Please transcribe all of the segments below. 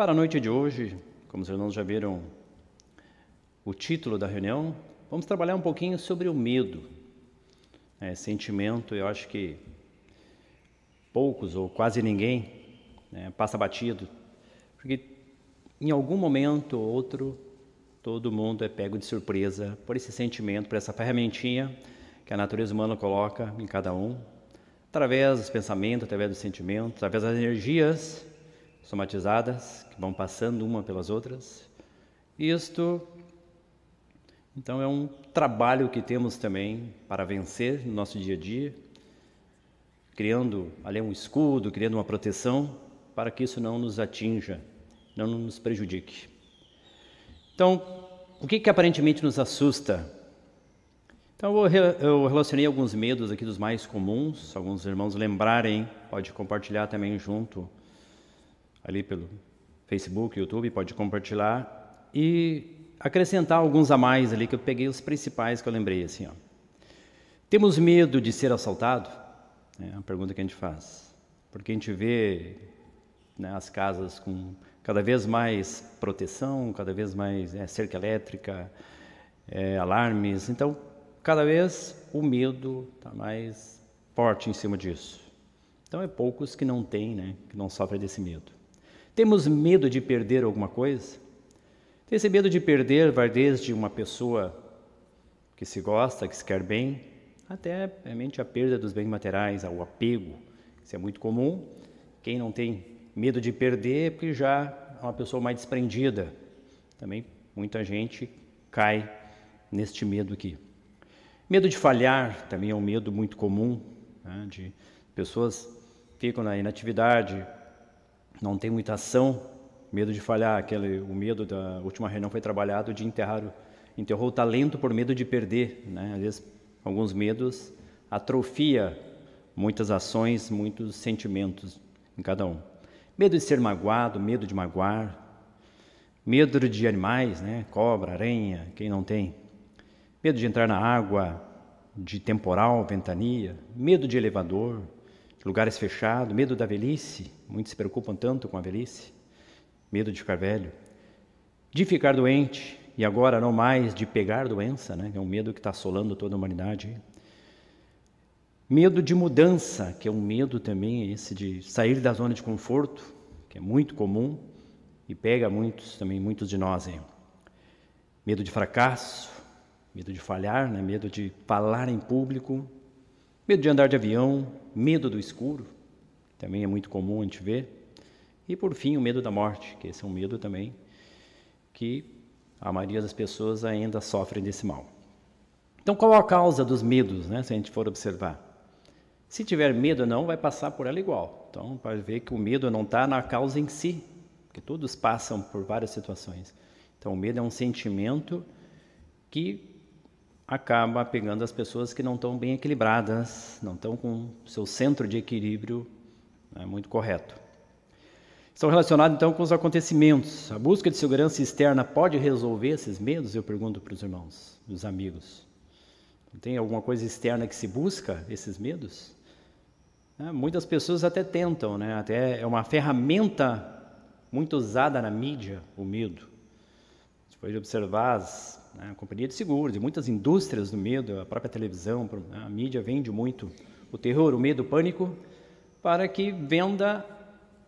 Para a noite de hoje, como os irmãos já viram o título da reunião, vamos trabalhar um pouquinho sobre o medo. É, sentimento, eu acho que poucos ou quase ninguém né, passa batido, porque em algum momento ou outro todo mundo é pego de surpresa por esse sentimento, por essa ferramentinha que a natureza humana coloca em cada um, através dos pensamentos, através dos sentimentos, através das energias somatizadas que vão passando uma pelas outras. Isto, então, é um trabalho que temos também para vencer no nosso dia a dia, criando ali um escudo, criando uma proteção para que isso não nos atinja, não nos prejudique. Então, o que, que aparentemente nos assusta? Então, eu relacionei alguns medos aqui dos mais comuns, alguns irmãos lembrarem, pode compartilhar também junto ali pelo Facebook, YouTube, pode compartilhar e acrescentar alguns a mais ali que eu peguei os principais que eu lembrei assim, ó. Temos medo de ser assaltado? É a pergunta que a gente faz. Porque a gente vê né, as casas com cada vez mais proteção, cada vez mais é, cerca elétrica, é, alarmes. Então, cada vez o medo está mais forte em cima disso. Então, é poucos que não têm, né, que não sofrem desse medo. Temos medo de perder alguma coisa? Esse medo de perder vai desde uma pessoa que se gosta, que se quer bem, até realmente a perda dos bens materiais, o apego. Isso é muito comum. Quem não tem medo de perder é porque já é uma pessoa mais desprendida. Também muita gente cai neste medo aqui. Medo de falhar também é um medo muito comum, né, de pessoas ficam na inatividade, não tem muita ação, medo de falhar, aquele, o medo da última reunião foi trabalhado de enterrar, enterrou o talento por medo de perder, né? Às vezes, alguns medos atrofia muitas ações, muitos sentimentos em cada um. Medo de ser magoado, medo de magoar, medo de animais, né? Cobra, aranha, quem não tem? Medo de entrar na água, de temporal, ventania, medo de elevador, lugares fechados, medo da velhice, muitos se preocupam tanto com a velhice, medo de ficar velho, de ficar doente e agora não mais de pegar doença, né? é um medo que está assolando toda a humanidade. Medo de mudança, que é um medo também esse de sair da zona de conforto, que é muito comum e pega muitos também muitos de nós. Hein? Medo de fracasso, medo de falhar, né? medo de falar em público, Medo de andar de avião, medo do escuro, também é muito comum a gente ver. E por fim, o medo da morte, que esse é um medo também que a maioria das pessoas ainda sofrem desse mal. Então, qual a causa dos medos, né, se a gente for observar? Se tiver medo não, vai passar por ela igual. Então, pode ver que o medo não está na causa em si, porque todos passam por várias situações. Então, o medo é um sentimento que acaba pegando as pessoas que não estão bem equilibradas, não estão com seu centro de equilíbrio né, muito correto. Estão relacionados então com os acontecimentos. A busca de segurança externa pode resolver esses medos? Eu pergunto para os irmãos, os amigos. Tem alguma coisa externa que se busca esses medos? É, muitas pessoas até tentam, né? Até é uma ferramenta muito usada na mídia, o medo. Se for observar as né, a companhia de seguros e muitas indústrias do medo, a própria televisão, a mídia vende muito o terror, o medo, o pânico, para que venda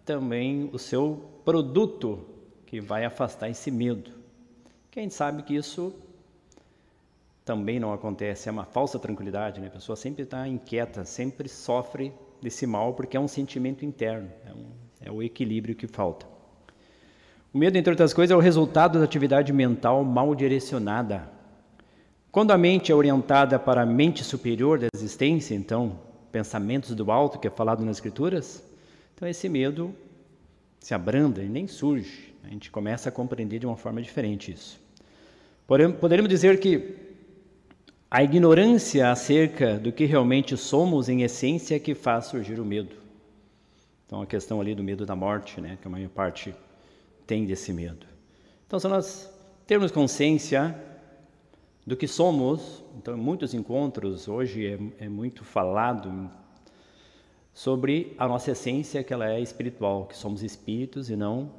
também o seu produto que vai afastar esse medo. Quem sabe que isso também não acontece, é uma falsa tranquilidade, né? a pessoa sempre está inquieta, sempre sofre desse mal porque é um sentimento interno, é, um, é o equilíbrio que falta. O medo, entre outras coisas, é o resultado da atividade mental mal direcionada. Quando a mente é orientada para a mente superior da existência, então, pensamentos do alto, que é falado nas Escrituras, então esse medo se abranda e nem surge. A gente começa a compreender de uma forma diferente isso. Poderíamos dizer que a ignorância acerca do que realmente somos em essência é que faz surgir o medo. Então, a questão ali do medo da morte, né, que a maior parte tem desse medo. Então, se nós termos consciência do que somos, então, em muitos encontros, hoje é, é muito falado sobre a nossa essência, que ela é espiritual, que somos espíritos e não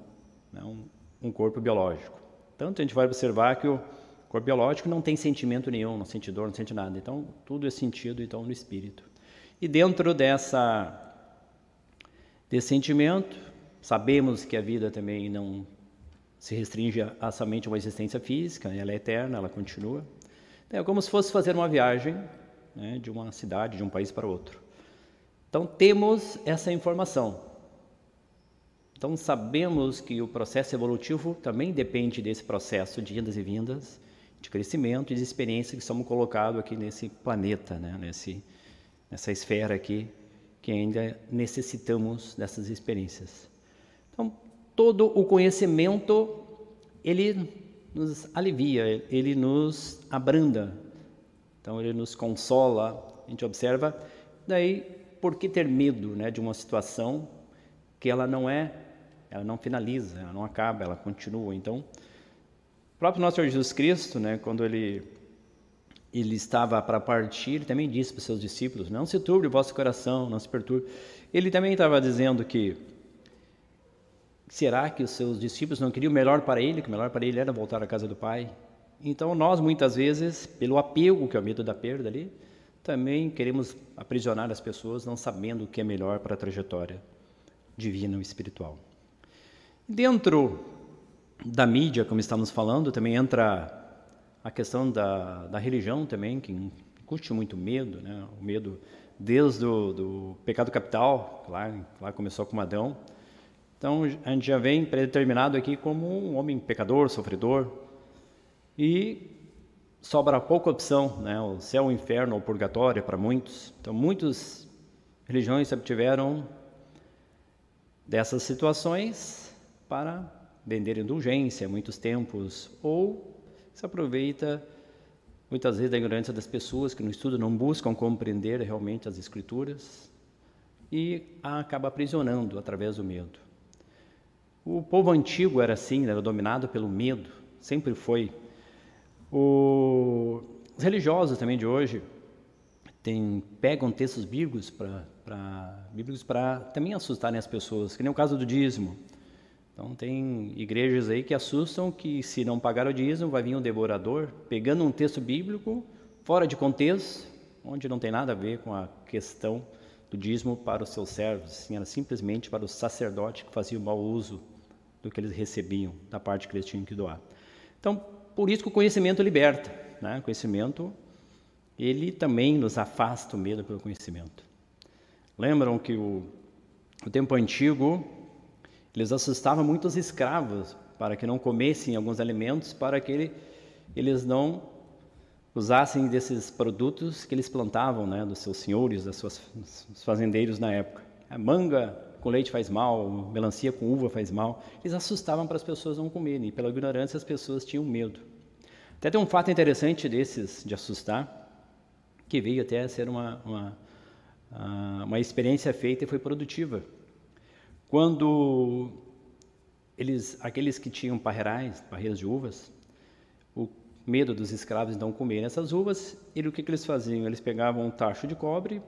um, um corpo biológico. Tanto a gente vai observar que o corpo biológico não tem sentimento nenhum, não sente dor, não sente nada. Então, tudo é sentido então no espírito. E dentro dessa desse sentimento, sabemos que a vida também não se restringe a, somente uma existência física, ela é eterna, ela continua. É como se fosse fazer uma viagem né, de uma cidade, de um país para outro. Então, temos essa informação. Então, sabemos que o processo evolutivo também depende desse processo de idas e vindas, de crescimento e de experiência que somos colocados aqui nesse planeta, né, nesse, nessa esfera aqui, que ainda necessitamos dessas experiências. Então, todo o conhecimento, ele nos alivia, ele nos abranda, então ele nos consola, a gente observa, daí por que ter medo né, de uma situação que ela não é, ela não finaliza, ela não acaba, ela continua. Então, o próprio nosso Senhor Jesus Cristo, né, quando ele ele estava para partir, ele também disse para os seus discípulos: Não se turbe o vosso coração, não se perturbe. Ele também estava dizendo que será que os seus discípulos não queriam o melhor para ele, que o melhor para ele era voltar à casa do Pai? Então, nós muitas vezes, pelo apego, que é o medo da perda ali, também queremos aprisionar as pessoas não sabendo o que é melhor para a trajetória divina ou espiritual. Dentro da mídia, como estamos falando, também entra a questão da, da religião também, que curte muito medo, né? o medo desde o do pecado capital, lá, lá começou com Adão. Então a gente já vem predeterminado aqui como um homem pecador, sofredor, e sobra pouca opção, né? O céu, o inferno, o purgatório para muitos. Então, muitas religiões se obtiveram dessas situações para vender indulgência, muitos tempos, ou se aproveita muitas vezes da ignorância das pessoas que no estudo não buscam compreender realmente as escrituras e acaba aprisionando através do medo. O povo antigo era assim, era dominado pelo medo, sempre foi o, os religiosos também de hoje tem, pegam textos bíblicos para bíblicos para também assustarem as pessoas, que nem o caso do dízimo. Então tem igrejas aí que assustam que se não pagar o dízimo vai vir um devorador pegando um texto bíblico fora de contexto, onde não tem nada a ver com a questão do dízimo para os seus servos, assim, era simplesmente para os sacerdotes que faziam mau uso do que eles recebiam, da parte que eles tinham que doar. Então, por isso que o conhecimento liberta. Né? O conhecimento, ele também nos afasta o medo pelo conhecimento. Lembram que o, o tempo antigo, eles assustavam muito os escravos para que não comessem alguns alimentos, para que ele, eles não usassem desses produtos que eles plantavam, né, dos seus senhores, dos fazendeiros na época. A manga com leite faz mal, melancia com uva faz mal. Eles assustavam para as pessoas não comerem, e pela ignorância as pessoas tinham medo. Até tem um fato interessante desses de assustar, que veio até a ser uma, uma, uma experiência feita e foi produtiva. Quando eles, aqueles que tinham parreirais, barreiras de uvas, o medo dos escravos não comerem essas uvas, e o que, que eles faziam? Eles pegavam um tacho de cobre,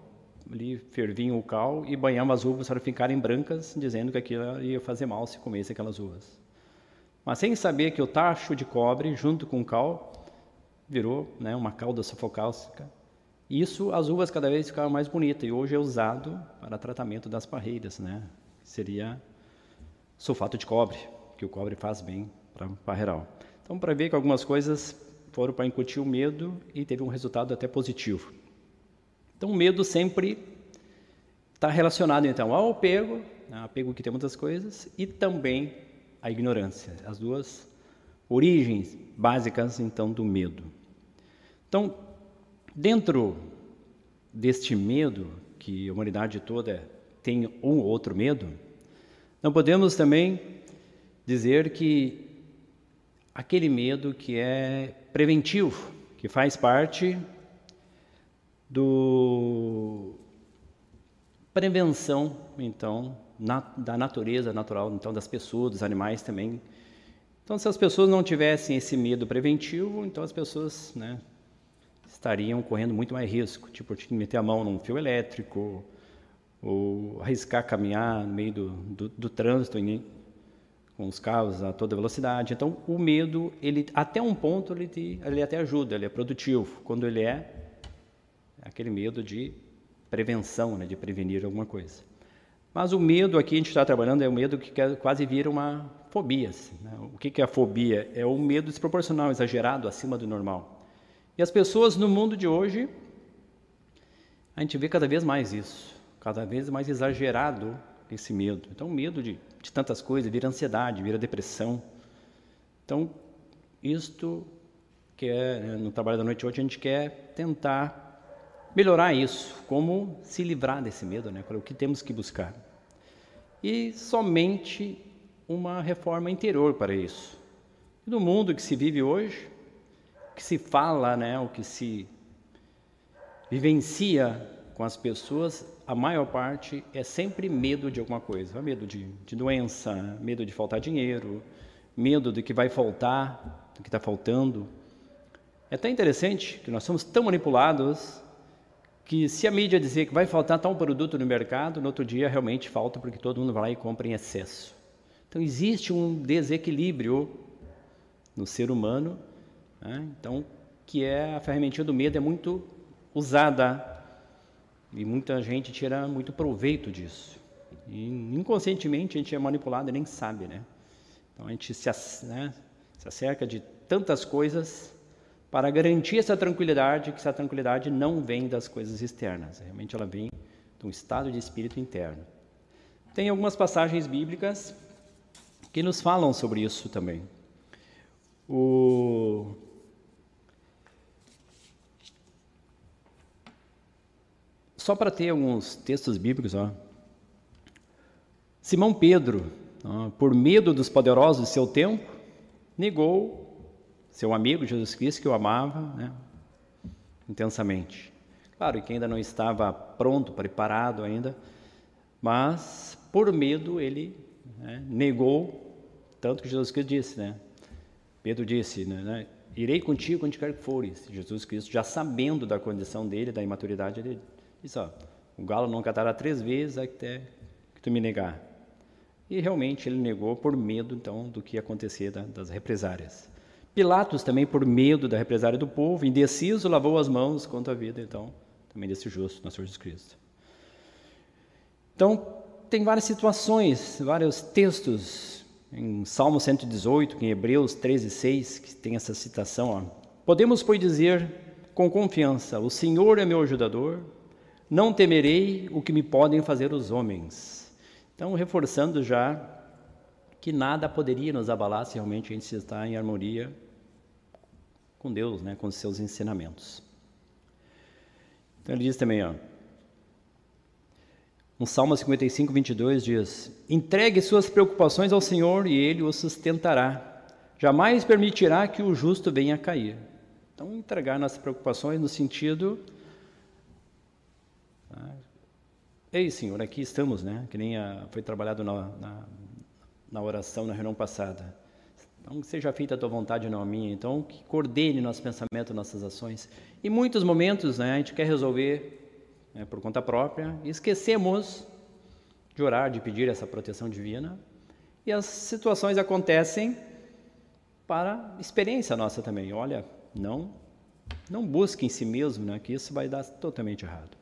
ali ferviam o cal e banhavam as uvas para ficarem brancas, dizendo que aquilo ia fazer mal se comesse aquelas uvas. Mas sem saber que o tacho de cobre, junto com o cal, virou né, uma cauda sufocáustica. Isso, as uvas cada vez ficavam mais bonitas e hoje é usado para tratamento das parreiras, né? Seria sulfato de cobre, que o cobre faz bem para o parreiral. Então, para ver que algumas coisas foram para incutir o medo e teve um resultado até positivo. Então, o medo sempre está relacionado então ao apego, né, apego que tem muitas coisas, e também a ignorância. As duas origens básicas então do medo. Então, dentro deste medo que a humanidade toda tem um ou outro medo, não podemos também dizer que aquele medo que é preventivo, que faz parte do prevenção, então, na, da natureza natural, então das pessoas, dos animais também. Então, se as pessoas não tivessem esse medo preventivo, então as pessoas, né, estariam correndo muito mais risco, tipo meter a mão num fio elétrico, ou arriscar caminhar no meio do, do, do trânsito com os carros a toda velocidade. Então, o medo, ele até um ponto ele, te, ele até ajuda, ele é produtivo. Quando ele é aquele medo de prevenção, né, de prevenir alguma coisa. Mas o medo aqui a gente está trabalhando é o medo que quase vira uma fobia. Assim, né? O que, é a fobia? É o medo desproporcional, exagerado, acima do normal. E as pessoas no mundo de hoje, a gente vê cada vez mais isso, cada vez mais exagerado esse medo. Então, medo de, de tantas coisas vira ansiedade, vira depressão. Então, isto que é né, no trabalho da noite hoje a gente quer tentar melhorar isso, como se livrar desse medo, né? O que temos que buscar. E somente uma reforma interior para isso. E no mundo que se vive hoje, que se fala, né, o que se vivencia com as pessoas, a maior parte é sempre medo de alguma coisa. Medo de, de doença, medo de faltar dinheiro, medo do que vai faltar, do que está faltando. É até interessante que nós somos tão manipulados que se a mídia dizer que vai faltar tal produto no mercado, no outro dia realmente falta porque todo mundo vai lá e compra em excesso. Então existe um desequilíbrio no ser humano, né? então que é a ferramentinha do medo é muito usada e muita gente tira muito proveito disso. E inconscientemente a gente é manipulado e nem sabe, né? Então a gente se, né, se acerca de tantas coisas para garantir essa tranquilidade, que essa tranquilidade não vem das coisas externas, realmente ela vem de um estado de espírito interno. Tem algumas passagens bíblicas que nos falam sobre isso também. O Só para ter alguns textos bíblicos, ó. Simão Pedro, ó, por medo dos poderosos de seu tempo, negou seu amigo Jesus Cristo que o amava né, intensamente. Claro que ainda não estava pronto, preparado ainda, mas por medo ele né, negou, tanto que Jesus Cristo disse, né? Pedro disse, né, né, irei contigo onde quer que fores. Jesus Cristo, já sabendo da condição dele, da imaturidade, ele disse, ó, o galo não cantará três vezes até que tu me negar. E realmente ele negou por medo, então, do que ia acontecer das represárias. Pilatos também, por medo da represária do povo, indeciso, lavou as mãos contra a vida, então, também desse justo, nosso Jesus Cristo. Então, tem várias situações, vários textos, em Salmo 118, em Hebreus 13, 6, que tem essa citação, ó. Podemos, pois, dizer com confiança: O Senhor é meu ajudador, não temerei o que me podem fazer os homens. Então, reforçando já que nada poderia nos abalar se realmente a gente está em harmonia com Deus, né, com seus ensinamentos. Então ele diz também, ó, no Salmo 55, 22 diz: Entregue suas preocupações ao Senhor e Ele o sustentará. Jamais permitirá que o justo venha a cair. Então, entregar nossas preocupações no sentido. Tá? Ei, Senhor, aqui estamos, né? Que nem a, foi trabalhado na, na, na oração na reunião passada. Então, que seja feita a tua vontade, não a minha. Então, que coordene nosso pensamento, nossas ações. Em muitos momentos, né, a gente quer resolver né, por conta própria e esquecemos de orar, de pedir essa proteção divina. E as situações acontecem para experiência nossa também. Olha, não, não busque em si mesmo, né, que isso vai dar totalmente errado.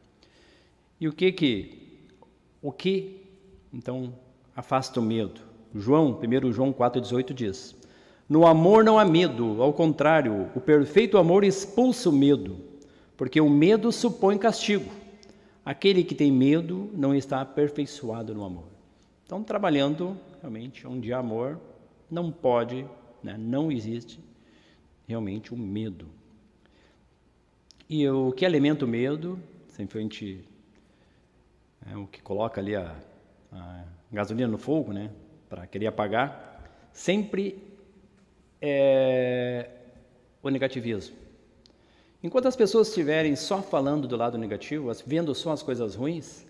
E o que que, o que, então, afasta o medo? João, 1 João 4,18 diz: no amor não há medo, ao contrário, o perfeito amor expulsa o medo, porque o medo supõe castigo. Aquele que tem medo não está aperfeiçoado no amor. Então, trabalhando realmente onde há amor, não pode, né, não existe realmente o medo. E o que alimenta o medo, sempre a gente, é, o que coloca ali a, a gasolina no fogo, né, para querer apagar, sempre é o negativismo. Enquanto as pessoas estiverem só falando do lado negativo, vendo só as coisas ruins,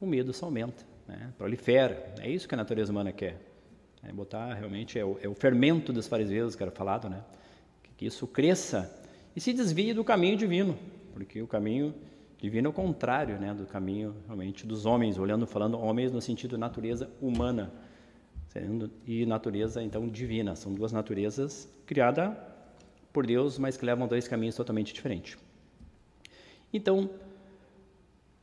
o medo aumenta, né? prolifera. É isso que a natureza humana quer. É botar realmente, é o, é o fermento dos fariseus que era falado, né? que isso cresça e se desvie do caminho divino, porque o caminho divino é o contrário né? do caminho realmente dos homens, olhando, falando homens no sentido natureza humana e natureza então divina. São duas naturezas criadas por Deus, mas que levam dois caminhos totalmente diferentes. Então,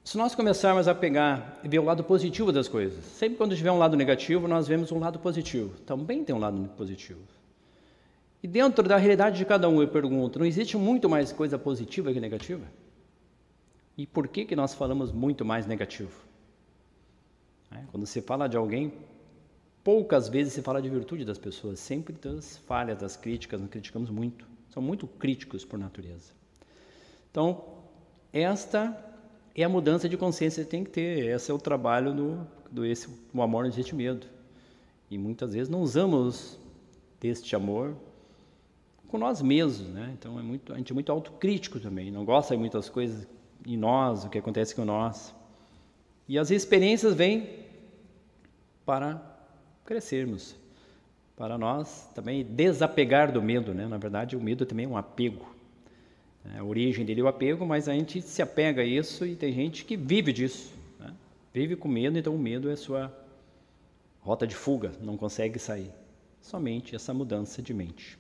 se nós começarmos a pegar e ver o lado positivo das coisas, sempre quando tiver um lado negativo, nós vemos um lado positivo. Também tem um lado positivo. E dentro da realidade de cada um, eu pergunto: não existe muito mais coisa positiva que negativa? E por que, que nós falamos muito mais negativo? É, quando se fala de alguém, poucas vezes se fala de virtude das pessoas, sempre das falhas, das críticas, nós criticamos muito. São muito críticos por natureza. Então, esta é a mudança de consciência que tem que ter. Esse é o trabalho do, do esse, o amor não existe medo. E muitas vezes não usamos deste amor com nós mesmos, né? Então é muito, a gente é muito autocrítico também, não gosta de muitas coisas em nós, o que acontece com nós. E as experiências vêm para crescermos, para nós também desapegar do medo, né? Na verdade, o medo também é um apego. É, a origem dele é o apego, mas a gente se apega a isso e tem gente que vive disso, né? vive com medo, então o medo é sua rota de fuga, não consegue sair. Somente essa mudança de mente.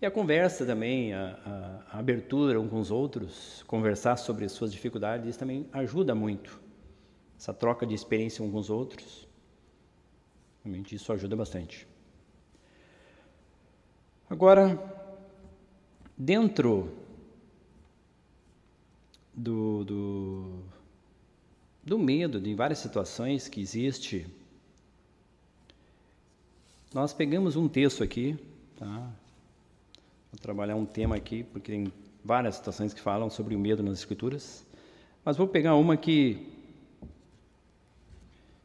E a conversa também, a, a, a abertura uns com os outros, conversar sobre suas dificuldades, isso também ajuda muito. Essa troca de experiência uns com os outros, realmente isso ajuda bastante. Agora, dentro do, do, do medo, de várias situações que existe, nós pegamos um texto aqui, tá? Vou trabalhar um tema aqui, porque tem várias situações que falam sobre o medo nas Escrituras. Mas vou pegar uma que,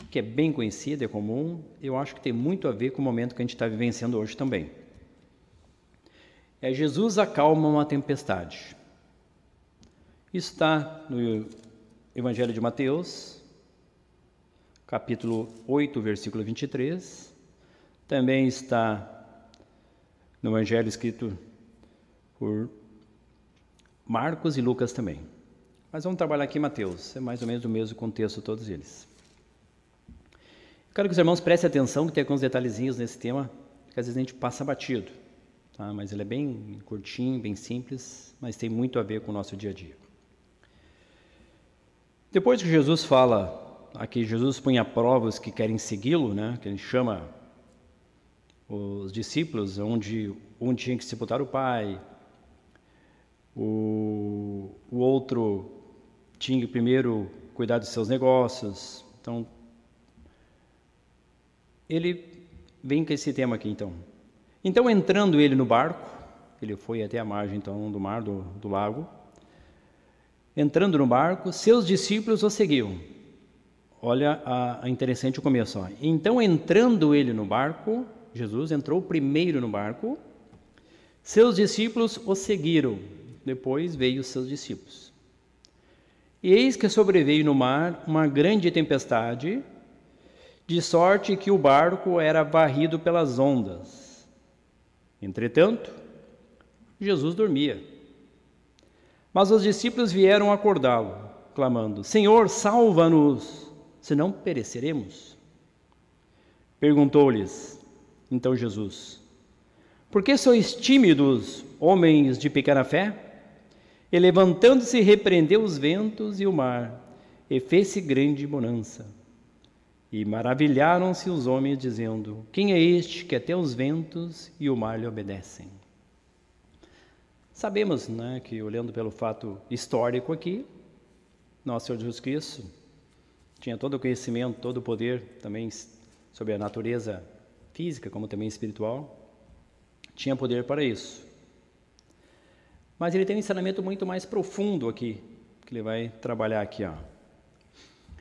que é bem conhecida, é comum, eu acho que tem muito a ver com o momento que a gente está vivenciando hoje também. É Jesus acalma uma tempestade. Isso está no Evangelho de Mateus, capítulo 8, versículo 23. Também está no Evangelho escrito por Marcos e Lucas também. Mas vamos trabalhar aqui Mateus, é mais ou menos o mesmo contexto todos eles. Quero que os irmãos prestem atenção, que tem alguns detalhezinhos nesse tema, que às vezes a gente passa batido, tá? mas ele é bem curtinho, bem simples, mas tem muito a ver com o nosso dia a dia. Depois que Jesus fala, aqui Jesus põe a prova os que querem segui-lo, né? que ele chama os discípulos, onde um tinha que sepultar o pai, o, o outro tinha que primeiro cuidar dos seus negócios. Então, ele vem com esse tema aqui, então. Então, entrando ele no barco, ele foi até a margem, então, do mar, do, do lago. Entrando no barco, seus discípulos o seguiam. Olha a, a interessante o começo. Ó. Então, entrando ele no barco, Jesus entrou primeiro no barco, seus discípulos o seguiram. Depois veio os seus discípulos. E eis que sobreveio no mar uma grande tempestade, de sorte que o barco era varrido pelas ondas. Entretanto, Jesus dormia. Mas os discípulos vieram acordá-lo, clamando: Senhor, salva-nos, senão pereceremos. Perguntou-lhes então Jesus: Por que sois tímidos, homens de pequena fé? E levantando-se, repreendeu os ventos e o mar, e fez-se grande bonança. E maravilharam-se os homens, dizendo: Quem é este que até os ventos e o mar lhe obedecem? Sabemos né, que, olhando pelo fato histórico aqui, nosso Senhor Jesus Cristo tinha todo o conhecimento, todo o poder também sobre a natureza física, como também espiritual, tinha poder para isso. Mas ele tem um ensinamento muito mais profundo aqui, que ele vai trabalhar aqui. Ó.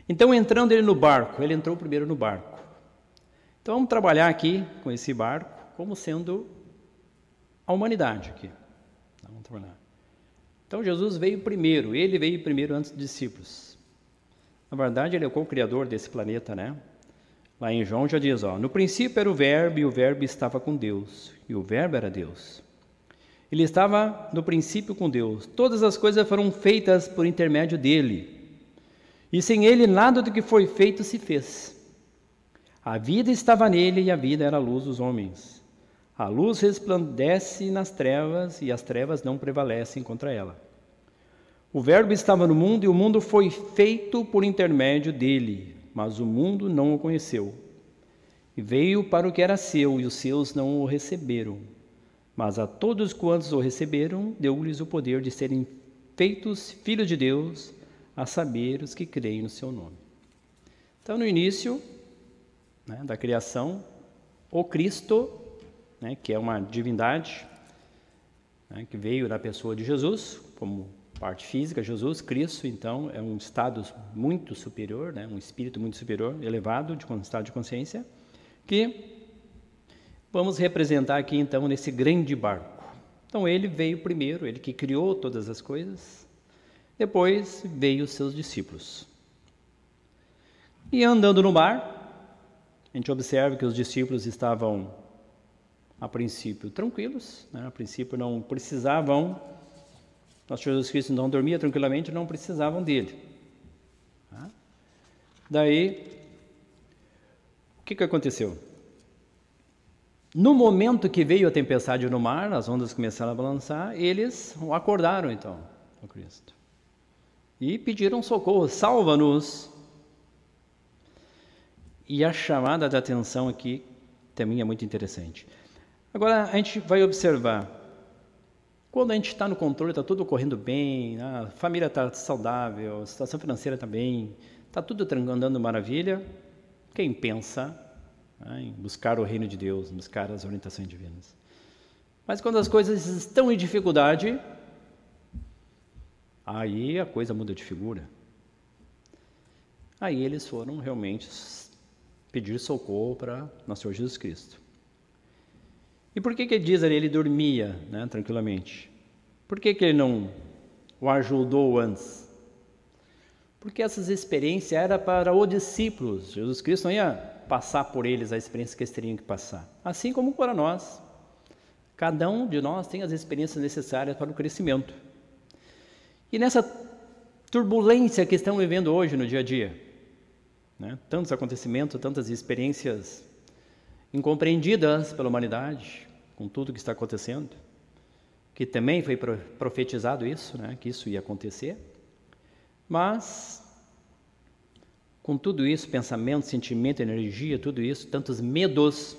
Então, entrando ele no barco, ele entrou primeiro no barco. Então, vamos trabalhar aqui com esse barco como sendo a humanidade aqui. Então, vamos trabalhar. Então, Jesus veio primeiro, ele veio primeiro antes dos discípulos. Na verdade, ele é o co-criador desse planeta, né? Lá em João já diz, ó, no princípio era o verbo e o verbo estava com Deus, e o verbo era Deus. Ele estava no princípio com Deus. Todas as coisas foram feitas por intermédio dele. E sem ele, nada do que foi feito se fez. A vida estava nele e a vida era a luz dos homens. A luz resplandece nas trevas e as trevas não prevalecem contra ela. O Verbo estava no mundo e o mundo foi feito por intermédio dele, mas o mundo não o conheceu. E veio para o que era seu e os seus não o receberam. Mas a todos quantos o receberam, deu-lhes o poder de serem feitos filhos de Deus, a saber os que creem no seu nome. Então, no início né, da criação, o Cristo, né, que é uma divindade, né, que veio da pessoa de Jesus, como parte física, Jesus, Cristo, então, é um estado muito superior, né, um espírito muito superior, elevado, de um estado de consciência, que vamos representar aqui, então, nesse grande barco. Então, ele veio primeiro, ele que criou todas as coisas, depois veio os seus discípulos. E andando no mar, a gente observa que os discípulos estavam, a princípio, tranquilos, né? a princípio não precisavam, nosso Jesus Cristo não dormia tranquilamente, não precisavam dele. Tá? Daí, o que, que aconteceu? No momento que veio a tempestade no mar, as ondas começaram a balançar, eles acordaram então, o Cristo e pediram socorro, salva-nos. E a chamada de atenção aqui também é muito interessante. Agora a gente vai observar, quando a gente está no controle, está tudo correndo bem, a família está saudável, a situação financeira está bem, está tudo andando maravilha, quem pensa né, em buscar o reino de Deus, buscar as orientações divinas? Mas quando as coisas estão em dificuldade, Aí a coisa muda de figura. Aí eles foram realmente pedir socorro para nosso Senhor Jesus Cristo. E por que que diz ali, ele dormia né, tranquilamente? Por que, que ele não o ajudou antes? Porque essas experiências eram para os discípulos. Jesus Cristo não ia passar por eles a experiência que eles teriam que passar. Assim como para nós. Cada um de nós tem as experiências necessárias para o crescimento. E nessa turbulência que estamos vivendo hoje no dia a dia, né? tantos acontecimentos, tantas experiências incompreendidas pela humanidade, com tudo que está acontecendo, que também foi profetizado isso, né? que isso ia acontecer, mas com tudo isso, pensamento, sentimento, energia, tudo isso, tantos medos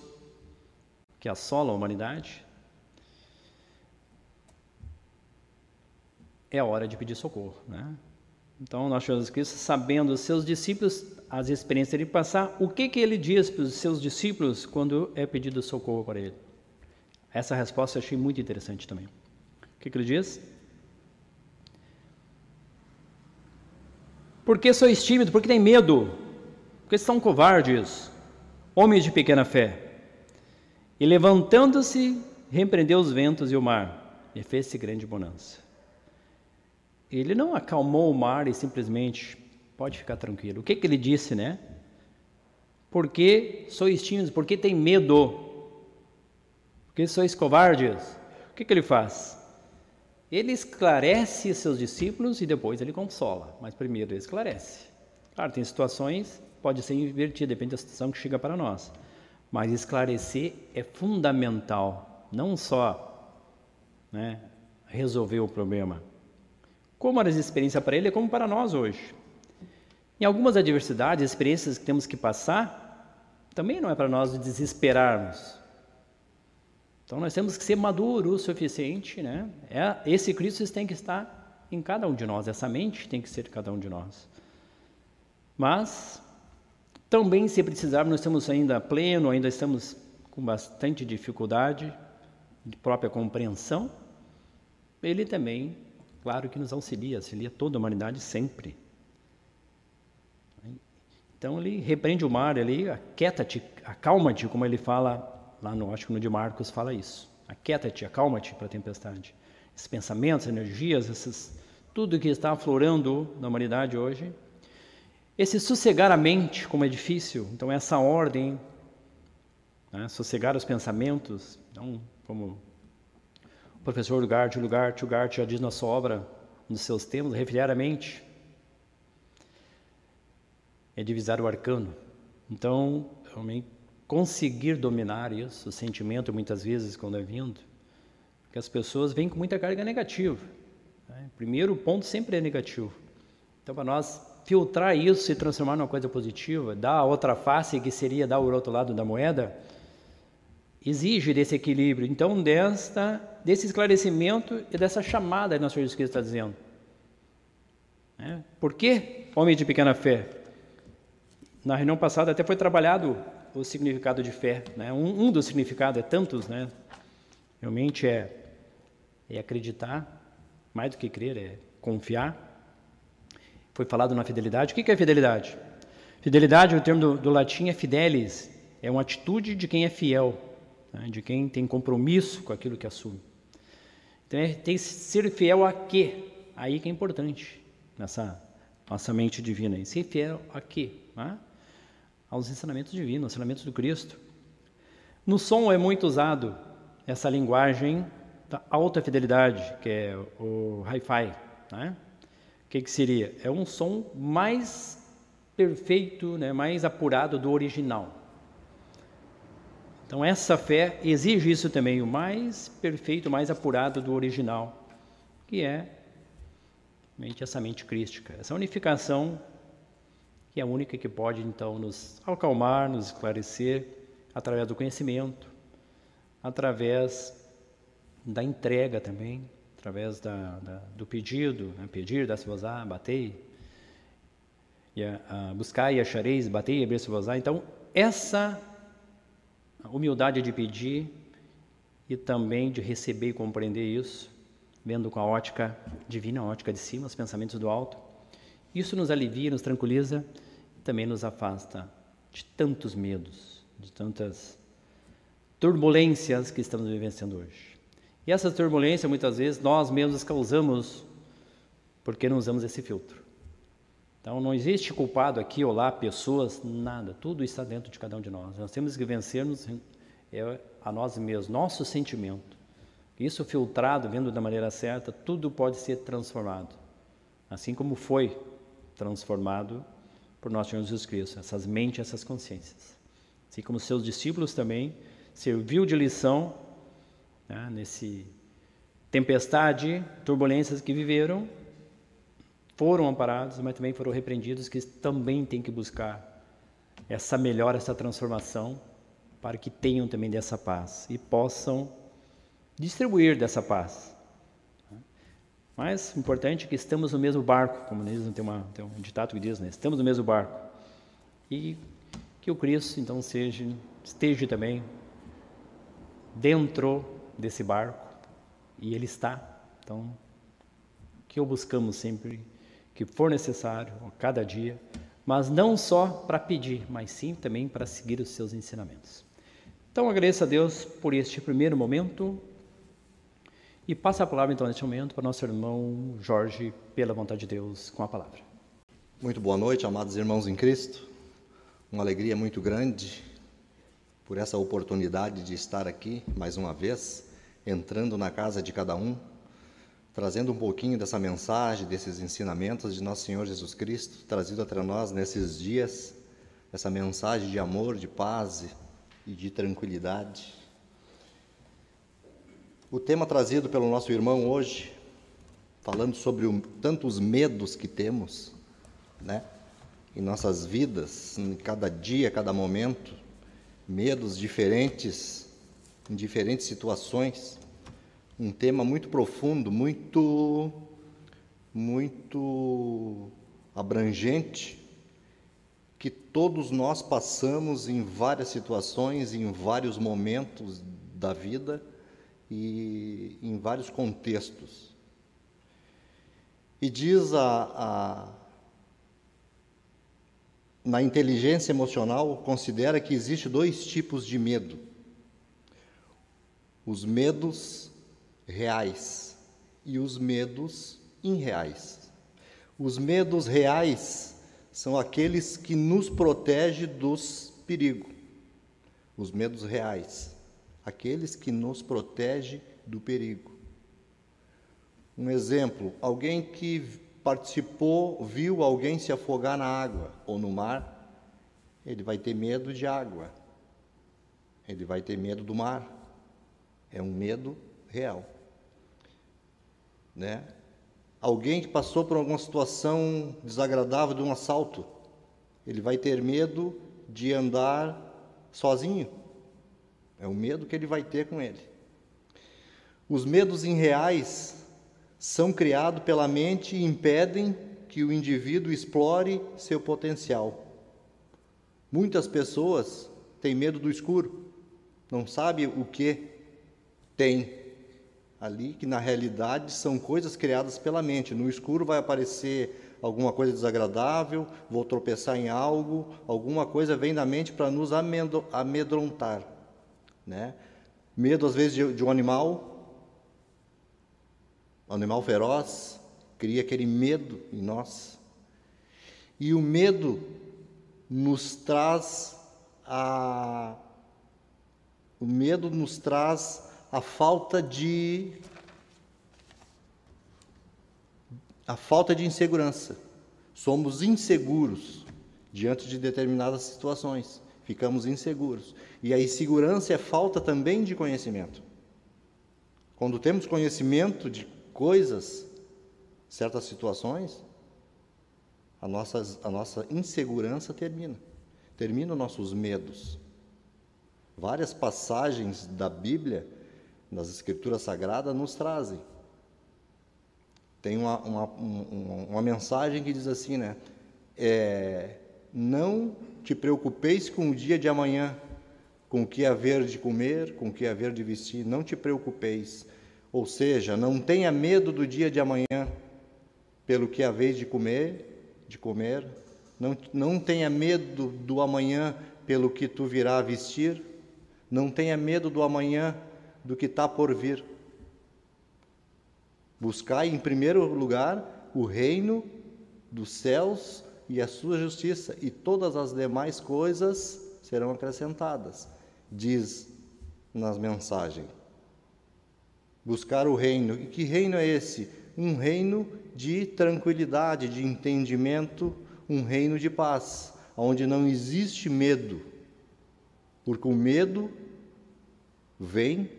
que assolam a humanidade, é hora de pedir socorro. Né? Então, nós Jesus Cristo, sabendo os seus discípulos, as experiências de passar, o que, que ele diz para os seus discípulos quando é pedido socorro para ele? Essa resposta eu achei muito interessante também. O que, que ele diz? Por que sois tímidos? Por que tem medo? Porque são covardes, homens de pequena fé. E levantando-se, repreendeu os ventos e o mar, e fez-se grande bonança. Ele não acalmou o mar e simplesmente pode ficar tranquilo. O que, que ele disse, né? Porque sois tímidos, porque tem medo, porque sois covardes. O que, que ele faz? Ele esclarece seus discípulos e depois ele consola, mas primeiro ele esclarece. Claro, tem situações, pode ser invertido, depende da situação que chega para nós. Mas esclarecer é fundamental, não só né, resolver o problema, como era a experiência para ele, é como para nós hoje. Em algumas adversidades, experiências que temos que passar, também não é para nós desesperarmos. Então nós temos que ser maduros o suficiente, né? É, esse Cristo tem que estar em cada um de nós, essa mente tem que ser de cada um de nós. Mas também, se precisarmos, nós estamos ainda pleno, ainda estamos com bastante dificuldade de própria compreensão, ele também claro que nos auxilia, auxilia toda a humanidade sempre. Então ele repreende o mar ali, aquieta-te, acalma-te, como ele fala lá no, acho que no de Marcos fala isso. Aquieta-te, acalma-te para a tempestade. Esses pensamentos, energias, esses, tudo que está aflorando na humanidade hoje. Esse sossegar a mente, como é difícil, então essa ordem, né, sossegar os pensamentos, então, como o professor Lugart, Lugart, Lugart já diz na sua obra, um dos seus temas, refriar a mente, é divisar o arcano. Então, conseguir dominar isso, o sentimento muitas vezes quando é vindo, porque as pessoas vêm com muita carga negativa. Né? Primeiro ponto sempre é negativo. Então, para nós filtrar isso e transformar numa coisa positiva, dar a outra face, que seria dar o outro lado da moeda, exige desse equilíbrio. Então, desta, desse esclarecimento e dessa chamada que nosso Senhor Jesus Cristo está dizendo. É. Por que homem de pequena fé? Na reunião passada até foi trabalhado o significado de fé. Né? Um, um dos significados é tantos, né? Realmente é, é acreditar, mais do que crer, é confiar. Foi falado na fidelidade. O que é fidelidade? Fidelidade, o termo do, do latim é fidelis, é uma atitude de quem é fiel, né? de quem tem compromisso com aquilo que assume. Então, é, tem que ser fiel a quê? Aí que é importante nessa nossa mente divina. E ser fiel a quê? Né? Aos ensinamentos divinos, aos ensinamentos do Cristo. No som é muito usado essa linguagem da alta fidelidade, que é o hi-fi. Né? O que, que seria? É um som mais perfeito, né, mais apurado do original. Então, essa fé exige isso também, o mais perfeito, mais apurado do original, que é essa mente crística, essa unificação que é a única que pode, então, nos acalmar, nos esclarecer através do conhecimento, através da entrega também, através da, da, do pedido, né? pedir, dar-se vos batei, e a, a buscar e achareis, batei e abrir-se vos Então, essa humildade de pedir e também de receber e compreender isso, vendo com a ótica divina, a ótica de cima, os pensamentos do alto, isso nos alivia, nos tranquiliza e também nos afasta de tantos medos, de tantas turbulências que estamos vivenciando hoje. E essa turbulência, muitas vezes, nós mesmos causamos porque não usamos esse filtro. Então, não existe culpado aqui ou lá, pessoas, nada. Tudo está dentro de cada um de nós. Nós temos que vencermos é, a nós mesmos, nosso sentimento. Isso filtrado, vendo da maneira certa, tudo pode ser transformado. Assim como foi transformado por nosso Senhor Jesus Cristo, essas mentes, essas consciências. Assim como seus discípulos também serviu de lição né, nesse tempestade, turbulências que viveram, foram amparados, mas também foram repreendidos, que também têm que buscar essa melhora, essa transformação, para que tenham também dessa paz e possam distribuir dessa paz. Mas importante é que estamos no mesmo barco, como diz, tem, uma, tem um ditado que diz, né? estamos no mesmo barco. E que o Cristo, então, seja, esteja também dentro desse barco e ele está. Então, que o buscamos sempre que for necessário, a cada dia, mas não só para pedir, mas sim também para seguir os seus ensinamentos. Então, agradeço a Deus por este primeiro momento e passo a palavra então neste momento para nosso irmão Jorge, pela vontade de Deus, com a palavra. Muito boa noite, amados irmãos em Cristo. Uma alegria muito grande por essa oportunidade de estar aqui mais uma vez, entrando na casa de cada um, trazendo um pouquinho dessa mensagem, desses ensinamentos de nosso Senhor Jesus Cristo, trazido até nós nesses dias, essa mensagem de amor, de paz e de tranquilidade. O tema trazido pelo nosso irmão hoje, falando sobre o, tantos medos que temos, né, em nossas vidas, em cada dia, cada momento, medos diferentes, em diferentes situações. Um tema muito profundo, muito, muito abrangente, que todos nós passamos em várias situações, em vários momentos da vida e em vários contextos. E diz a, a na inteligência emocional, considera que existe dois tipos de medo: os medos reais e os medos irreais. Os medos reais são aqueles que nos protegem dos perigos. Os medos reais, aqueles que nos protegem do perigo. Um exemplo: alguém que participou, viu alguém se afogar na água ou no mar, ele vai ter medo de água, ele vai ter medo do mar. É um medo real. Né? Alguém que passou por alguma situação desagradável de um assalto, ele vai ter medo de andar sozinho. É o medo que ele vai ter com ele. Os medos irreais são criados pela mente e impedem que o indivíduo explore seu potencial. Muitas pessoas têm medo do escuro, não sabem o que tem ali, que na realidade são coisas criadas pela mente. No escuro vai aparecer alguma coisa desagradável, vou tropeçar em algo, alguma coisa vem da mente para nos amedrontar. Né? Medo, às vezes, de, de um animal, um animal feroz, cria aquele medo em nós. E o medo nos traz a. O medo nos traz a falta de a falta de insegurança. Somos inseguros diante de determinadas situações, ficamos inseguros. E a insegurança é falta também de conhecimento. Quando temos conhecimento de coisas, certas situações, a nossa, a nossa insegurança termina. Terminam nossos medos. Várias passagens da Bíblia, nas Escrituras Sagradas, nos trazem tem uma, uma, uma, uma mensagem que diz assim, né? É, não te preocupeis com o dia de amanhã, com o que haver de comer, com o que haver de vestir, não te preocupeis. Ou seja, não tenha medo do dia de amanhã, pelo que haver de comer, de comer. Não, não tenha medo do amanhã, pelo que tu virá a vestir. Não tenha medo do amanhã, do que está por vir. Buscai em primeiro lugar o reino dos céus e a sua justiça, e todas as demais coisas serão acrescentadas, diz nas mensagens. Buscar o reino. E que reino é esse? Um reino de tranquilidade, de entendimento, um reino de paz, onde não existe medo. Porque o medo vem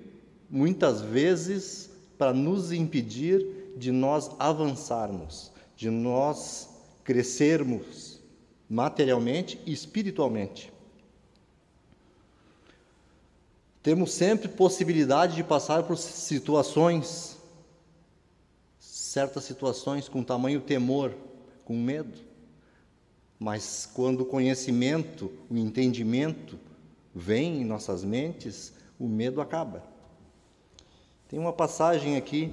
muitas vezes para nos impedir de nós avançarmos, de nós crescermos materialmente e espiritualmente. Temos sempre possibilidade de passar por situações, certas situações com tamanho temor, com medo. Mas quando o conhecimento, o entendimento vem em nossas mentes, o medo acaba. Tem uma passagem aqui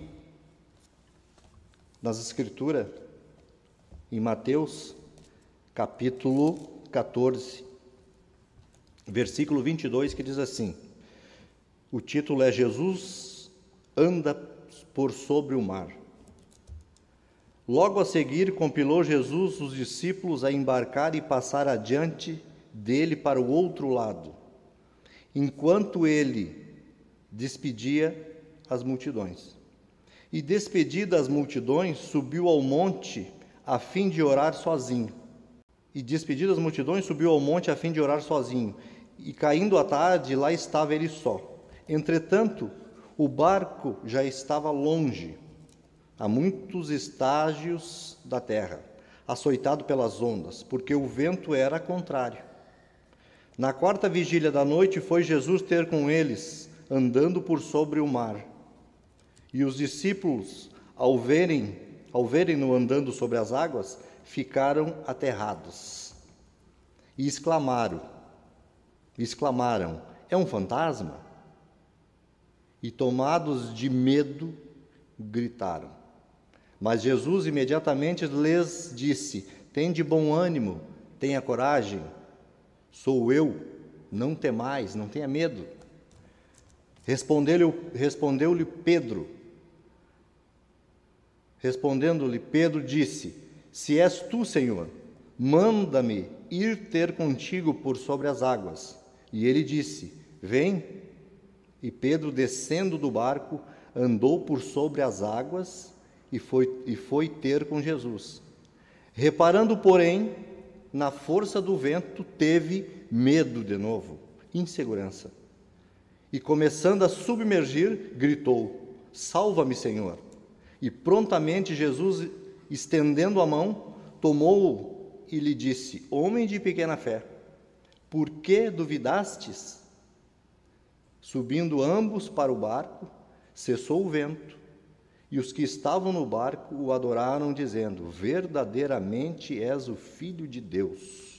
nas Escrituras, em Mateus, capítulo 14, versículo 22, que diz assim: o título é Jesus anda por sobre o mar. Logo a seguir, compilou Jesus os discípulos a embarcar e passar adiante dele para o outro lado. Enquanto ele despedia as multidões. E despedidas as multidões, subiu ao monte a fim de orar sozinho. E despedidas as multidões, subiu ao monte a fim de orar sozinho. E caindo a tarde, lá estava ele só. Entretanto, o barco já estava longe, a muitos estágios da terra, açoitado pelas ondas, porque o vento era contrário. Na quarta vigília da noite foi Jesus ter com eles, andando por sobre o mar. E os discípulos, ao verem, ao verem-no andando sobre as águas, ficaram aterrados. E exclamaram, exclamaram: É um fantasma? E tomados de medo, gritaram. Mas Jesus imediatamente lhes disse: Tende bom ânimo, tenha coragem, sou eu, não temais, não tenha medo. Respondeu-lhe respondeu Pedro, Respondendo-lhe, Pedro disse: Se és tu, Senhor, manda-me ir ter contigo por sobre as águas. E ele disse: Vem. E Pedro, descendo do barco, andou por sobre as águas e foi, e foi ter com Jesus. Reparando, porém, na força do vento, teve medo de novo, insegurança. E começando a submergir, gritou: Salva-me, Senhor. E prontamente Jesus, estendendo a mão, tomou-o e lhe disse: Homem de pequena fé, por que duvidastes? Subindo ambos para o barco, cessou o vento, e os que estavam no barco o adoraram, dizendo: Verdadeiramente és o Filho de Deus.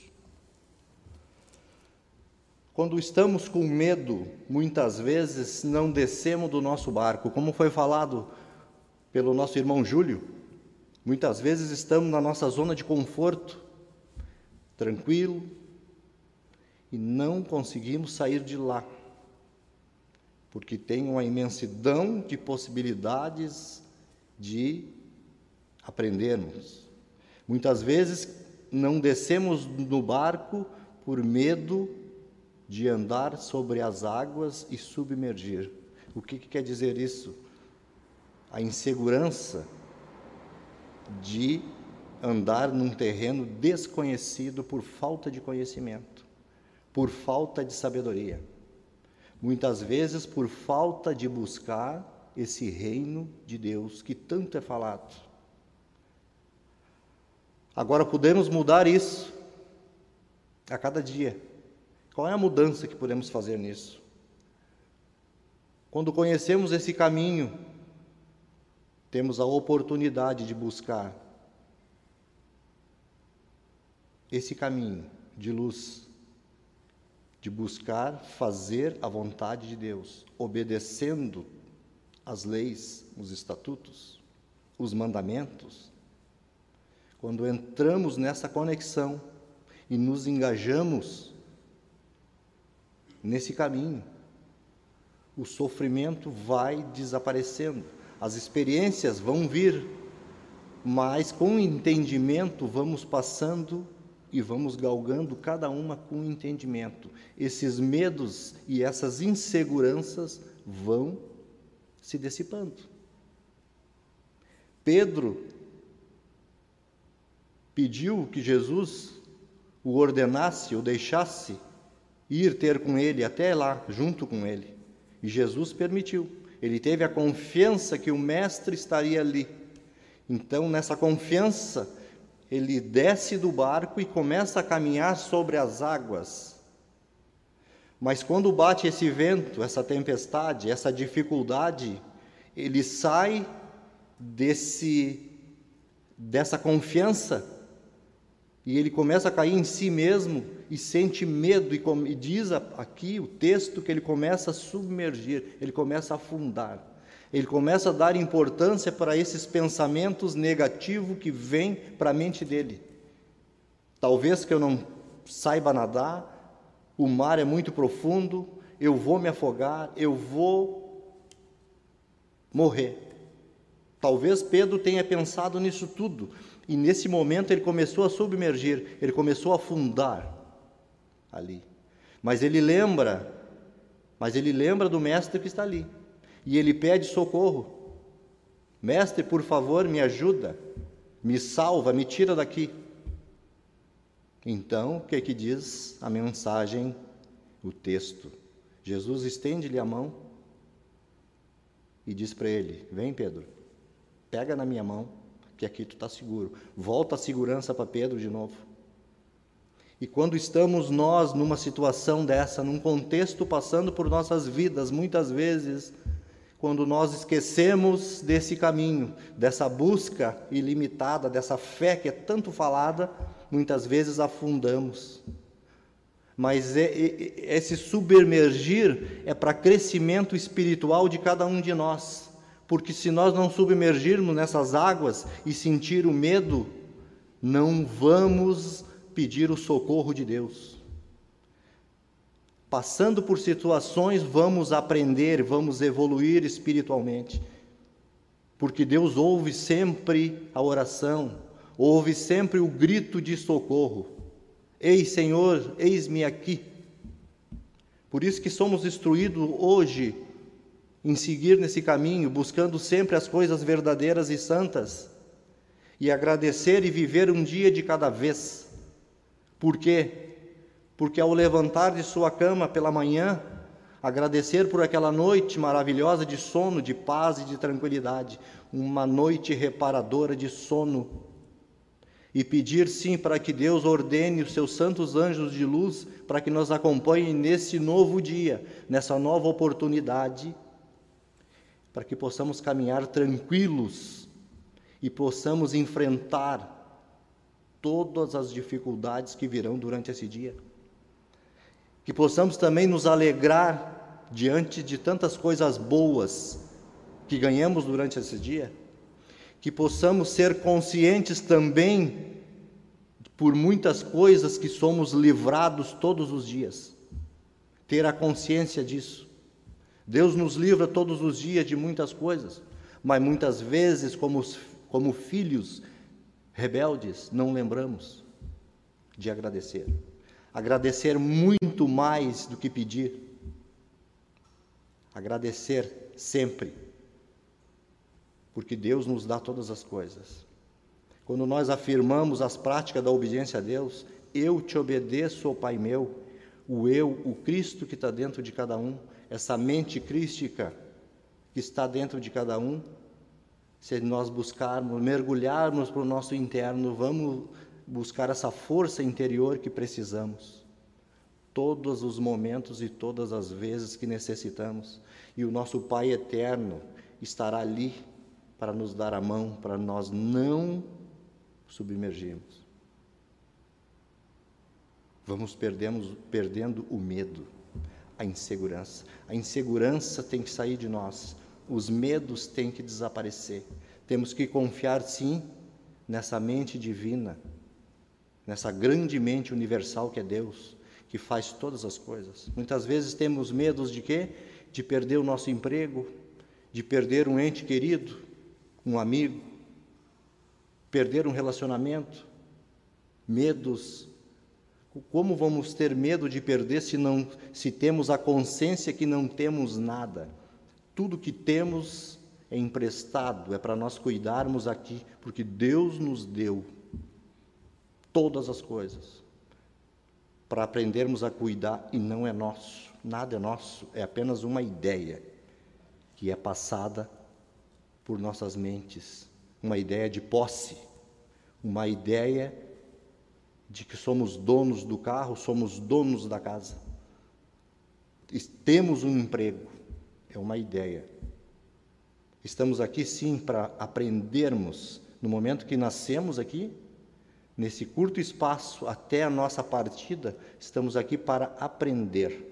Quando estamos com medo, muitas vezes não descemos do nosso barco, como foi falado pelo nosso irmão Júlio. Muitas vezes estamos na nossa zona de conforto, tranquilo, e não conseguimos sair de lá, porque tem uma imensidão de possibilidades de aprendermos. Muitas vezes não descemos no barco por medo de andar sobre as águas e submergir. O que, que quer dizer isso? A insegurança de andar num terreno desconhecido por falta de conhecimento, por falta de sabedoria. Muitas vezes por falta de buscar esse reino de Deus que tanto é falado. Agora podemos mudar isso a cada dia. Qual é a mudança que podemos fazer nisso? Quando conhecemos esse caminho, temos a oportunidade de buscar esse caminho de luz, de buscar fazer a vontade de Deus, obedecendo as leis, os estatutos, os mandamentos. Quando entramos nessa conexão e nos engajamos nesse caminho. O sofrimento vai desaparecendo, as experiências vão vir, mas com entendimento vamos passando e vamos galgando cada uma com entendimento. Esses medos e essas inseguranças vão se dissipando. Pedro pediu que Jesus o ordenasse ou deixasse ir ter com ele até lá, junto com ele. E Jesus permitiu. Ele teve a confiança que o Mestre estaria ali. Então, nessa confiança, ele desce do barco e começa a caminhar sobre as águas. Mas quando bate esse vento, essa tempestade, essa dificuldade, ele sai desse dessa confiança e ele começa a cair em si mesmo e sente medo, e, e diz aqui o texto que ele começa a submergir, ele começa a afundar. Ele começa a dar importância para esses pensamentos negativos que vêm para a mente dele. Talvez que eu não saiba nadar, o mar é muito profundo, eu vou me afogar, eu vou morrer. Talvez Pedro tenha pensado nisso tudo, e nesse momento ele começou a submergir, ele começou a afundar ali. Mas ele lembra, mas ele lembra do mestre que está ali. E ele pede socorro. Mestre, por favor, me ajuda, me salva, me tira daqui. Então, o que é que diz a mensagem, o texto? Jesus estende-lhe a mão e diz para ele: Vem, Pedro, pega na minha mão, que aqui tu está seguro. Volta a segurança para Pedro de novo. E quando estamos nós numa situação dessa, num contexto passando por nossas vidas, muitas vezes, quando nós esquecemos desse caminho, dessa busca ilimitada, dessa fé que é tanto falada, muitas vezes afundamos. Mas é, é, esse submergir é para crescimento espiritual de cada um de nós. Porque se nós não submergirmos nessas águas e sentir o medo, não vamos pedir o socorro de Deus. Passando por situações, vamos aprender, vamos evoluir espiritualmente. Porque Deus ouve sempre a oração, ouve sempre o grito de socorro. Ei, Senhor, eis-me aqui. Por isso que somos instruídos hoje em seguir nesse caminho, buscando sempre as coisas verdadeiras e santas, e agradecer e viver um dia de cada vez. Por quê? porque ao levantar de sua cama pela manhã, agradecer por aquela noite maravilhosa de sono, de paz e de tranquilidade, uma noite reparadora de sono, e pedir sim para que Deus ordene os seus santos anjos de luz para que nos acompanhem nesse novo dia, nessa nova oportunidade, para que possamos caminhar tranquilos e possamos enfrentar todas as dificuldades que virão durante esse dia. Que possamos também nos alegrar diante de tantas coisas boas que ganhamos durante esse dia. Que possamos ser conscientes também por muitas coisas que somos livrados todos os dias. Ter a consciência disso. Deus nos livra todos os dias de muitas coisas, mas muitas vezes, como, como filhos, rebeldes, não lembramos de agradecer. Agradecer muito mais do que pedir. Agradecer sempre. Porque Deus nos dá todas as coisas. Quando nós afirmamos as práticas da obediência a Deus, eu te obedeço, ó Pai meu, o eu, o Cristo que está dentro de cada um, essa mente crística que está dentro de cada um, se nós buscarmos, mergulharmos para o nosso interno, vamos buscar essa força interior que precisamos. Todos os momentos e todas as vezes que necessitamos. E o nosso Pai eterno estará ali para nos dar a mão, para nós não submergirmos. Vamos perdemos, perdendo o medo, a insegurança. A insegurança tem que sair de nós os medos têm que desaparecer. Temos que confiar, sim, nessa mente divina, nessa grande mente universal que é Deus, que faz todas as coisas. Muitas vezes temos medos de quê? De perder o nosso emprego, de perder um ente querido, um amigo, perder um relacionamento, medos. Como vamos ter medo de perder se não se temos a consciência que não temos nada? Tudo que temos é emprestado, é para nós cuidarmos aqui, porque Deus nos deu todas as coisas para aprendermos a cuidar e não é nosso, nada é nosso, é apenas uma ideia que é passada por nossas mentes, uma ideia de posse, uma ideia de que somos donos do carro, somos donos da casa. Temos um emprego, é uma ideia. Estamos aqui sim para aprendermos, no momento que nascemos aqui, nesse curto espaço até a nossa partida, estamos aqui para aprender.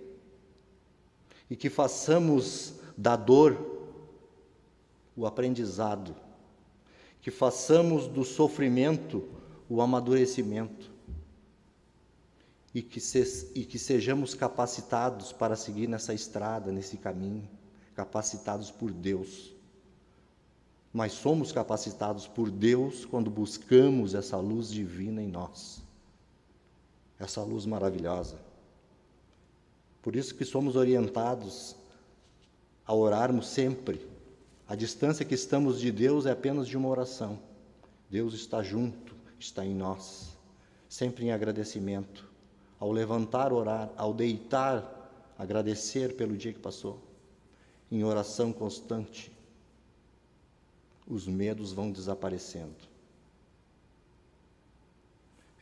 E que façamos da dor o aprendizado, que façamos do sofrimento o amadurecimento e que, se, e que sejamos capacitados para seguir nessa estrada, nesse caminho capacitados por Deus. Mas somos capacitados por Deus quando buscamos essa luz divina em nós. Essa luz maravilhosa. Por isso que somos orientados a orarmos sempre. A distância que estamos de Deus é apenas de uma oração. Deus está junto, está em nós, sempre em agradecimento. Ao levantar, orar, ao deitar, agradecer pelo dia que passou em oração constante, os medos vão desaparecendo.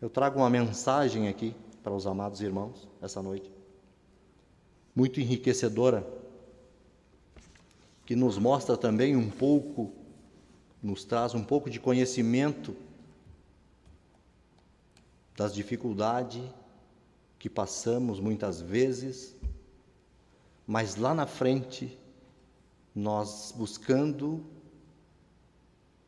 Eu trago uma mensagem aqui para os amados irmãos essa noite, muito enriquecedora, que nos mostra também um pouco, nos traz um pouco de conhecimento das dificuldades que passamos muitas vezes, mas lá na frente nós buscando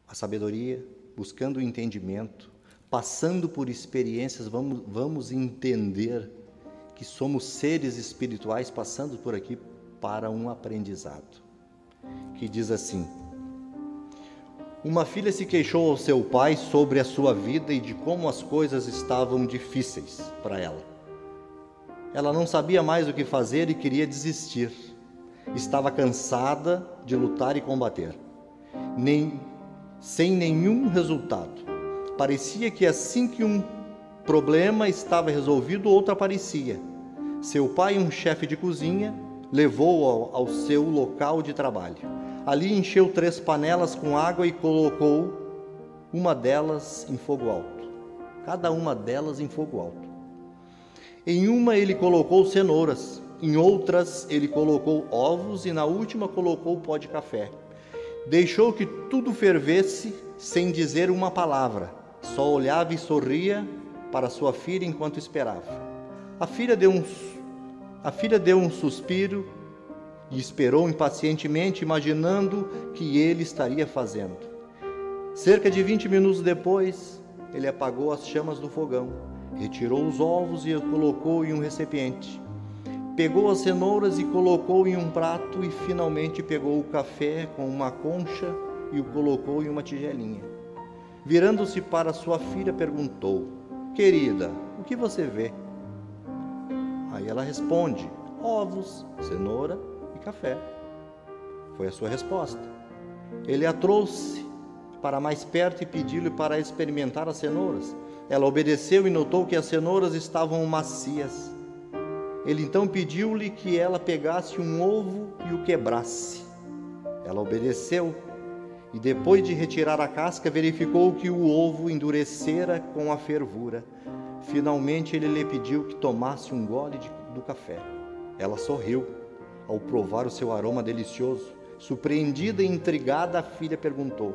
a sabedoria, buscando o entendimento, passando por experiências, vamos, vamos entender que somos seres espirituais passando por aqui para um aprendizado. Que diz assim: Uma filha se queixou ao seu pai sobre a sua vida e de como as coisas estavam difíceis para ela. Ela não sabia mais o que fazer e queria desistir estava cansada de lutar e combater, nem sem nenhum resultado. Parecia que assim que um problema estava resolvido, outro aparecia. Seu pai, um chefe de cozinha, levou-o ao, ao seu local de trabalho. Ali encheu três panelas com água e colocou uma delas em fogo alto. Cada uma delas em fogo alto. Em uma ele colocou cenouras, em outras ele colocou ovos e na última colocou pó de café. Deixou que tudo fervesse sem dizer uma palavra, só olhava e sorria para sua filha enquanto esperava. A filha deu um, a filha deu um suspiro e esperou impacientemente, imaginando que ele estaria fazendo. Cerca de 20 minutos depois, ele apagou as chamas do fogão, retirou os ovos e colocou em um recipiente. Pegou as cenouras e colocou em um prato e finalmente pegou o café com uma concha e o colocou em uma tigelinha. Virando-se para sua filha, perguntou: Querida, o que você vê? Aí ela responde: ovos, cenoura e café. Foi a sua resposta. Ele a trouxe para mais perto e pediu-lhe para experimentar as cenouras. Ela obedeceu e notou que as cenouras estavam macias. Ele então pediu-lhe que ela pegasse um ovo e o quebrasse. Ela obedeceu e, depois de retirar a casca, verificou que o ovo endurecera com a fervura. Finalmente, ele lhe pediu que tomasse um gole de, do café. Ela sorriu ao provar o seu aroma delicioso. Surpreendida e intrigada, a filha perguntou: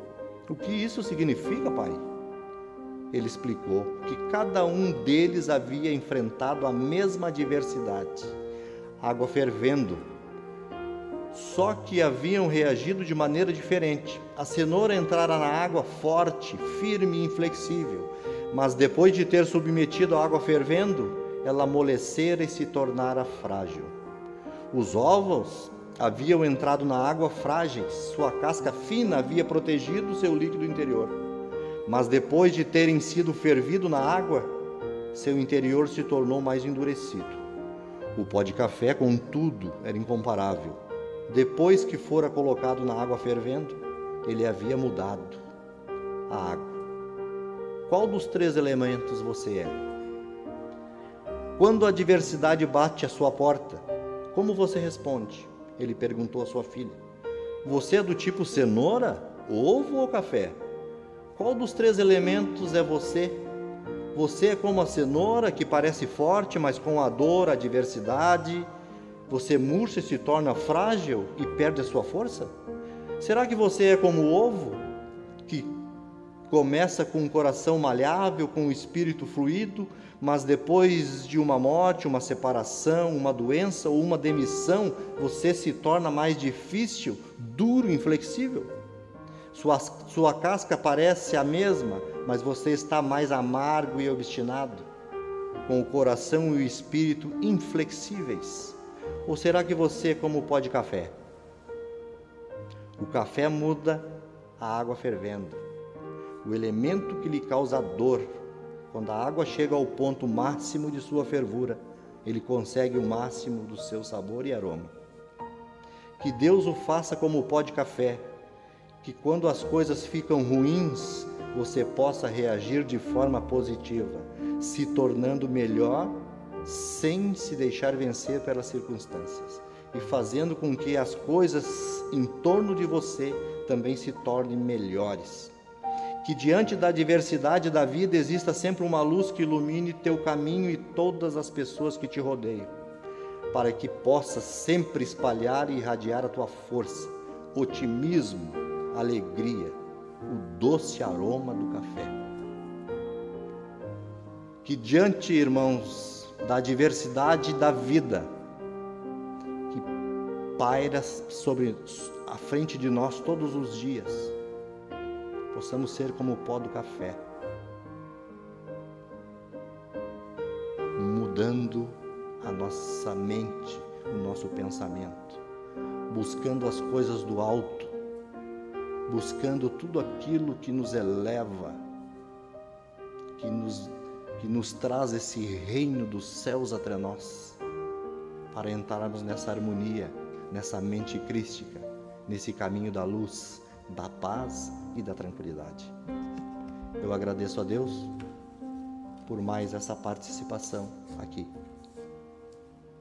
O que isso significa, pai? Ele explicou que cada um deles havia enfrentado a mesma adversidade, água fervendo. Só que haviam reagido de maneira diferente. A cenoura entrara na água forte, firme e inflexível, mas depois de ter submetido a água fervendo, ela amolecera e se tornara frágil. Os ovos haviam entrado na água frágeis, sua casca fina havia protegido seu líquido interior mas depois de terem sido fervido na água, seu interior se tornou mais endurecido. O pó de café, contudo, era incomparável. Depois que fora colocado na água fervendo, ele havia mudado a água. Qual dos três elementos você é? Quando a adversidade bate à sua porta, como você responde? Ele perguntou à sua filha. Você é do tipo cenoura, ovo ou café? Qual dos três elementos é você? Você é como a cenoura que parece forte, mas com a dor, a adversidade, você murcha e se torna frágil e perde a sua força? Será que você é como o ovo, que começa com um coração malhável, com o espírito fluido, mas depois de uma morte, uma separação, uma doença ou uma demissão, você se torna mais difícil, duro, inflexível? Sua, sua casca parece a mesma, mas você está mais amargo e obstinado, com o coração e o espírito inflexíveis. Ou será que você é como pó de café? O café muda a água fervendo. O elemento que lhe causa dor, quando a água chega ao ponto máximo de sua fervura, ele consegue o máximo do seu sabor e aroma. Que Deus o faça como o pó de café, que quando as coisas ficam ruins, você possa reagir de forma positiva, se tornando melhor sem se deixar vencer pelas circunstâncias e fazendo com que as coisas em torno de você também se tornem melhores. Que diante da adversidade da vida exista sempre uma luz que ilumine teu caminho e todas as pessoas que te rodeiam, para que possa sempre espalhar e irradiar a tua força, otimismo, alegria, o doce aroma do café. Que diante, irmãos, da diversidade da vida que paira sobre a frente de nós todos os dias, possamos ser como o pó do café, mudando a nossa mente, o nosso pensamento, buscando as coisas do alto, buscando tudo aquilo que nos eleva, que nos, que nos traz esse reino dos céus até nós, para entrarmos nessa harmonia, nessa mente crística, nesse caminho da luz, da paz e da tranquilidade. Eu agradeço a Deus por mais essa participação aqui,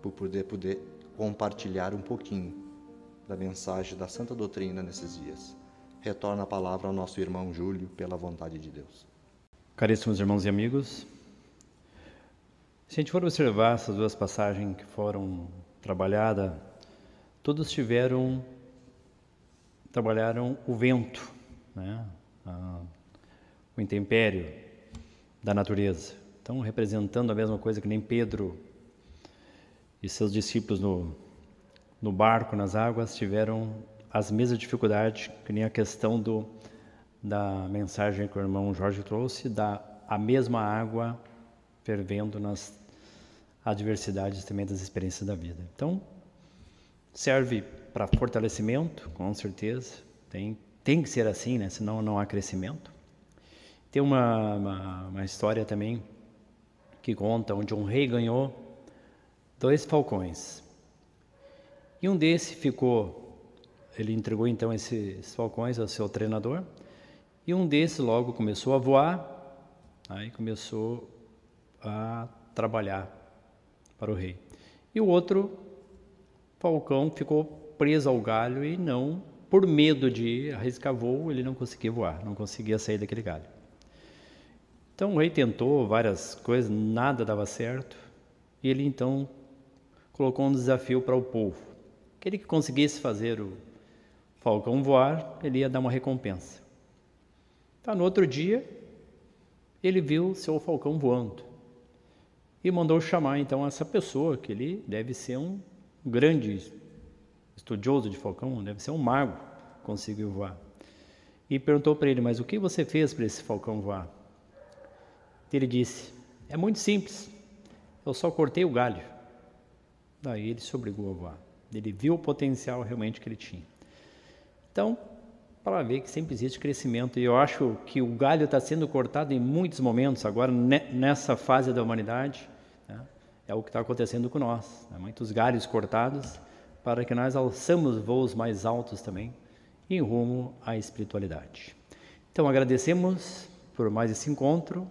por poder, poder compartilhar um pouquinho da mensagem da Santa Doutrina nesses dias. Retorna a palavra ao nosso irmão Júlio, pela vontade de Deus. Caríssimos irmãos e amigos, se a gente for observar essas duas passagens que foram trabalhadas, todos tiveram, trabalharam o vento, né? o intempério da natureza. Então, representando a mesma coisa que nem Pedro e seus discípulos no, no barco, nas águas, tiveram as mesmas dificuldades que nem a questão do, da mensagem que o irmão Jorge trouxe, da a mesma água fervendo nas adversidades também das experiências da vida. Então, serve para fortalecimento, com certeza, tem, tem que ser assim, né? senão não há crescimento. Tem uma, uma, uma história também que conta onde um rei ganhou dois falcões. E um desses ficou, ele entregou então esses falcões ao seu treinador, e um desses logo começou a voar, aí começou a trabalhar para o rei. E o outro falcão ficou preso ao galho e não, por medo de arriscar voo, ele não conseguia voar, não conseguia sair daquele galho. Então o rei tentou várias coisas, nada dava certo, e ele então colocou um desafio para o povo. Aquele que conseguisse fazer o falcão voar, ele ia dar uma recompensa. Tá, no outro dia, ele viu seu falcão voando e mandou chamar então essa pessoa, que ele deve ser um grande estudioso de falcão, deve ser um mago, conseguiu voar. E perguntou para ele: Mas o que você fez para esse falcão voar? Ele disse: É muito simples. Eu só cortei o galho. Daí ele se obrigou a voar. Ele viu o potencial realmente que ele tinha. Então, para ver que sempre existe crescimento. E eu acho que o galho está sendo cortado em muitos momentos, agora nessa fase da humanidade. Né? É o que está acontecendo com nós. Né? Muitos galhos cortados para que nós alçamos voos mais altos também em rumo à espiritualidade. Então agradecemos por mais esse encontro